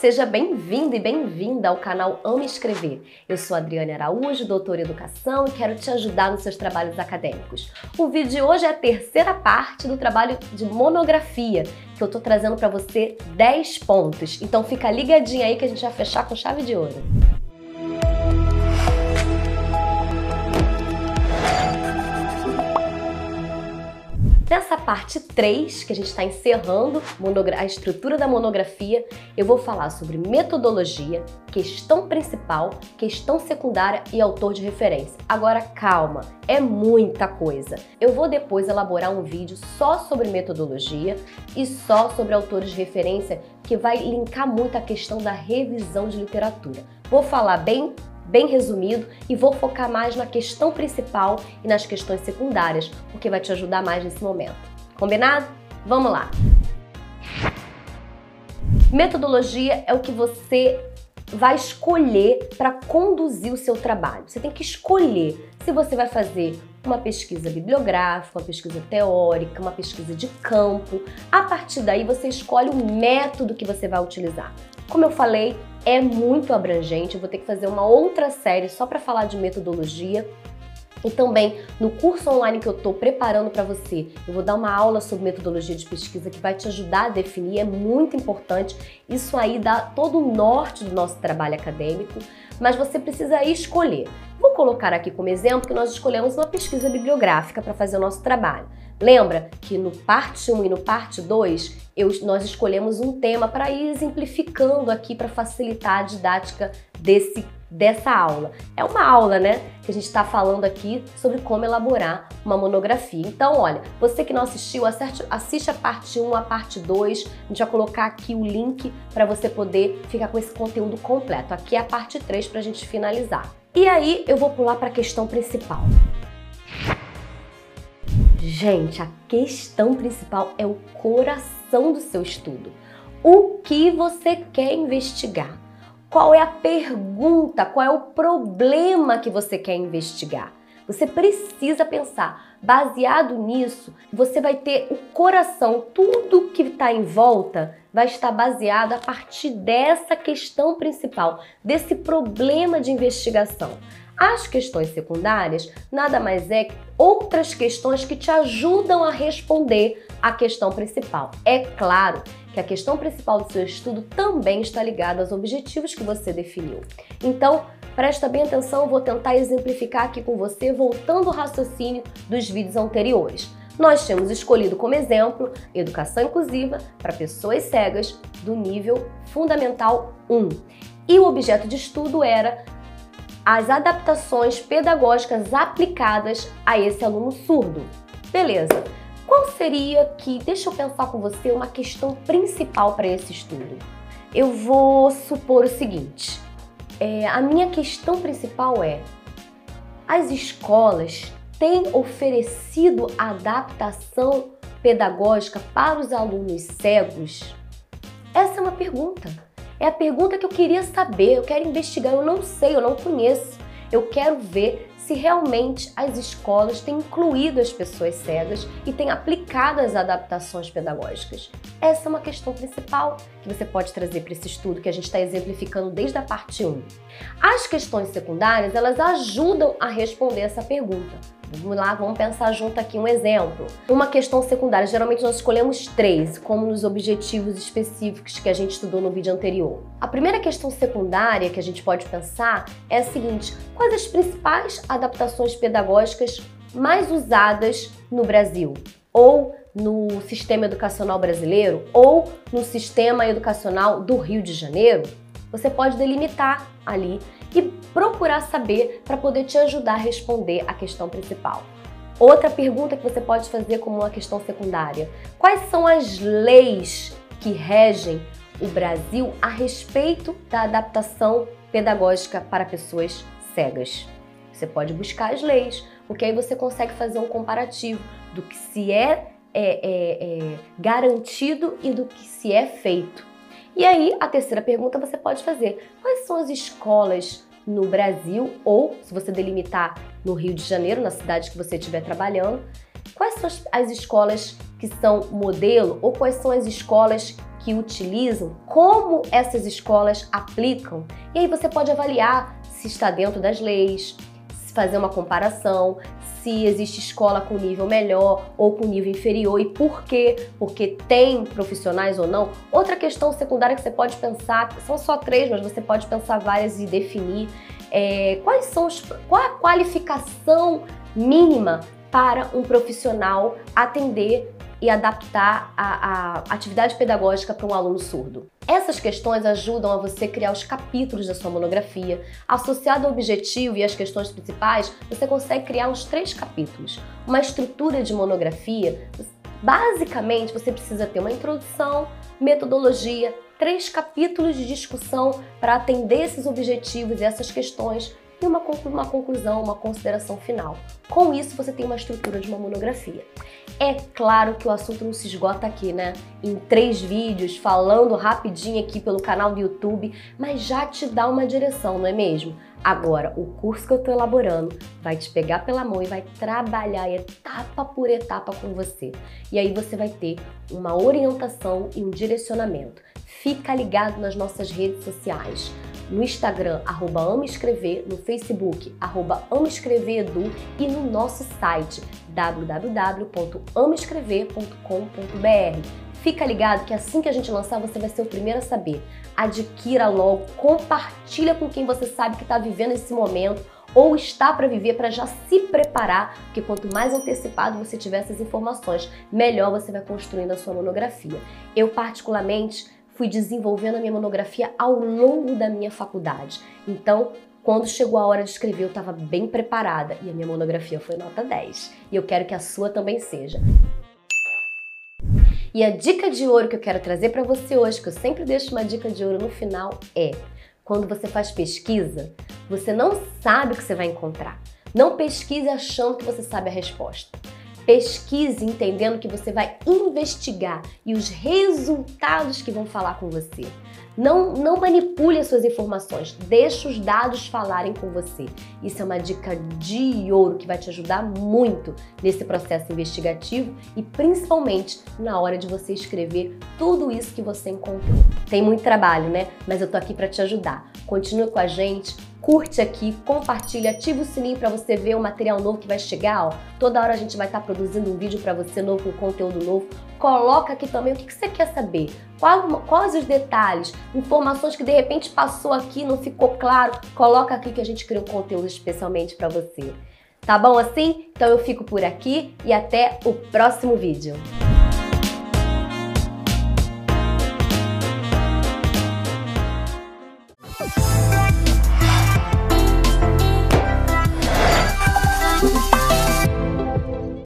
Seja bem-vindo e bem-vinda ao canal Ame Escrever. Eu sou Adriane Araújo, doutora em Educação e quero te ajudar nos seus trabalhos acadêmicos. O vídeo de hoje é a terceira parte do trabalho de monografia, que eu tô trazendo para você 10 pontos. Então fica ligadinho aí que a gente vai fechar com chave de ouro. Nessa parte 3, que a gente está encerrando a estrutura da monografia, eu vou falar sobre metodologia, questão principal, questão secundária e autor de referência. Agora calma, é muita coisa. Eu vou depois elaborar um vídeo só sobre metodologia e só sobre autores de referência que vai linkar muito a questão da revisão de literatura. Vou falar bem bem resumido e vou focar mais na questão principal e nas questões secundárias, porque vai te ajudar mais nesse momento. Combinado? Vamos lá! Metodologia é o que você vai escolher para conduzir o seu trabalho. Você tem que escolher se você vai fazer uma pesquisa bibliográfica, uma pesquisa teórica, uma pesquisa de campo. A partir daí você escolhe o método que você vai utilizar. Como eu falei, é muito abrangente, eu vou ter que fazer uma outra série só para falar de metodologia. E também no curso online que eu estou preparando para você, eu vou dar uma aula sobre metodologia de pesquisa que vai te ajudar a definir, é muito importante. Isso aí dá todo o norte do nosso trabalho acadêmico, mas você precisa escolher. Vou colocar aqui como exemplo que nós escolhemos uma pesquisa bibliográfica para fazer o nosso trabalho. Lembra que no parte 1 e no parte 2 eu, nós escolhemos um tema para ir exemplificando aqui para facilitar a didática desse, dessa aula. É uma aula, né? Que a gente está falando aqui sobre como elaborar uma monografia. Então, olha, você que não assistiu, assiste, assiste a parte 1, a parte 2. A gente vai colocar aqui o link para você poder ficar com esse conteúdo completo. Aqui é a parte 3 para a gente finalizar. E aí eu vou pular para a questão principal. Gente, a questão principal é o coração do seu estudo. O que você quer investigar? Qual é a pergunta? Qual é o problema que você quer investigar? Você precisa pensar. Baseado nisso, você vai ter o coração, tudo que está em volta vai estar baseado a partir dessa questão principal, desse problema de investigação. As questões secundárias nada mais é que outras questões que te ajudam a responder à questão principal. É claro que a questão principal do seu estudo também está ligada aos objetivos que você definiu. Então, presta bem atenção, vou tentar exemplificar aqui com você, voltando ao raciocínio dos vídeos anteriores. Nós temos escolhido como exemplo educação inclusiva para pessoas cegas do nível fundamental 1. E o objeto de estudo era as adaptações pedagógicas aplicadas a esse aluno surdo. Beleza. Qual seria que, deixa eu pensar com você, uma questão principal para esse estudo? Eu vou supor o seguinte: é, a minha questão principal é: as escolas têm oferecido adaptação pedagógica para os alunos cegos? Essa é uma pergunta. É a pergunta que eu queria saber, eu quero investigar, eu não sei, eu não conheço. Eu quero ver se realmente as escolas têm incluído as pessoas cegas e têm aplicado as adaptações pedagógicas. Essa é uma questão principal que você pode trazer para esse estudo que a gente está exemplificando desde a parte 1. As questões secundárias, elas ajudam a responder essa pergunta. Vamos lá, vamos pensar junto aqui um exemplo. Uma questão secundária, geralmente nós escolhemos três, como nos objetivos específicos que a gente estudou no vídeo anterior. A primeira questão secundária que a gente pode pensar é a seguinte: quais as principais adaptações pedagógicas mais usadas no Brasil? Ou no sistema educacional brasileiro? Ou no sistema educacional do Rio de Janeiro? Você pode delimitar ali e procurar saber para poder te ajudar a responder a questão principal. Outra pergunta que você pode fazer como uma questão secundária: quais são as leis que regem o Brasil a respeito da adaptação pedagógica para pessoas cegas? Você pode buscar as leis, porque aí você consegue fazer um comparativo do que se é, é, é, é garantido e do que se é feito. E aí, a terceira pergunta você pode fazer: quais são as escolas no Brasil ou, se você delimitar no Rio de Janeiro, na cidade que você estiver trabalhando, quais são as, as escolas que são modelo ou quais são as escolas que utilizam, como essas escolas aplicam. E aí você pode avaliar se está dentro das leis, fazer uma comparação, se existe escola com nível melhor ou com nível inferior e por quê? Porque tem profissionais ou não. Outra questão secundária que você pode pensar, são só três, mas você pode pensar várias e definir é, quais são os, qual a qualificação mínima para um profissional atender e adaptar a, a atividade pedagógica para um aluno surdo. Essas questões ajudam a você criar os capítulos da sua monografia. Associado ao objetivo e às questões principais, você consegue criar uns três capítulos. Uma estrutura de monografia, basicamente você precisa ter uma introdução, metodologia, três capítulos de discussão para atender esses objetivos e essas questões e uma, uma conclusão, uma consideração final. Com isso, você tem uma estrutura de uma monografia. É claro que o assunto não se esgota aqui, né? Em três vídeos, falando rapidinho aqui pelo canal do YouTube, mas já te dá uma direção, não é mesmo? Agora, o curso que eu estou elaborando vai te pegar pela mão e vai trabalhar etapa por etapa com você. E aí você vai ter uma orientação e um direcionamento. Fica ligado nas nossas redes sociais no Instagram, arroba Amo Escrever, no Facebook, arroba Amo Escrever Edu e no nosso site www.amoescrever.com.br. Fica ligado que assim que a gente lançar, você vai ser o primeiro a saber. Adquira logo, compartilha com quem você sabe que está vivendo esse momento ou está para viver para já se preparar, porque quanto mais antecipado você tiver essas informações, melhor você vai construindo a sua monografia. Eu particularmente fui desenvolvendo a minha monografia ao longo da minha faculdade. Então, quando chegou a hora de escrever, eu estava bem preparada e a minha monografia foi nota 10. E eu quero que a sua também seja. E a dica de ouro que eu quero trazer para você hoje, que eu sempre deixo uma dica de ouro no final, é: quando você faz pesquisa, você não sabe o que você vai encontrar. Não pesquise achando que você sabe a resposta. Pesquise entendendo que você vai investigar e os resultados que vão falar com você. Não, não manipule as suas informações, deixe os dados falarem com você. Isso é uma dica de ouro que vai te ajudar muito nesse processo investigativo e principalmente na hora de você escrever tudo isso que você encontrou. Tem muito trabalho, né? Mas eu tô aqui para te ajudar. Continue com a gente, curte aqui, compartilha, ativa o sininho para você ver o material novo que vai chegar. Ó. Toda hora a gente vai estar tá produzindo um vídeo para você novo, com conteúdo novo. Coloca aqui também o que, que você quer saber, Qual, quais os detalhes, informações que de repente passou aqui, não ficou claro. Coloca aqui que a gente cria um conteúdo especialmente para você. Tá bom assim? Então eu fico por aqui e até o próximo vídeo.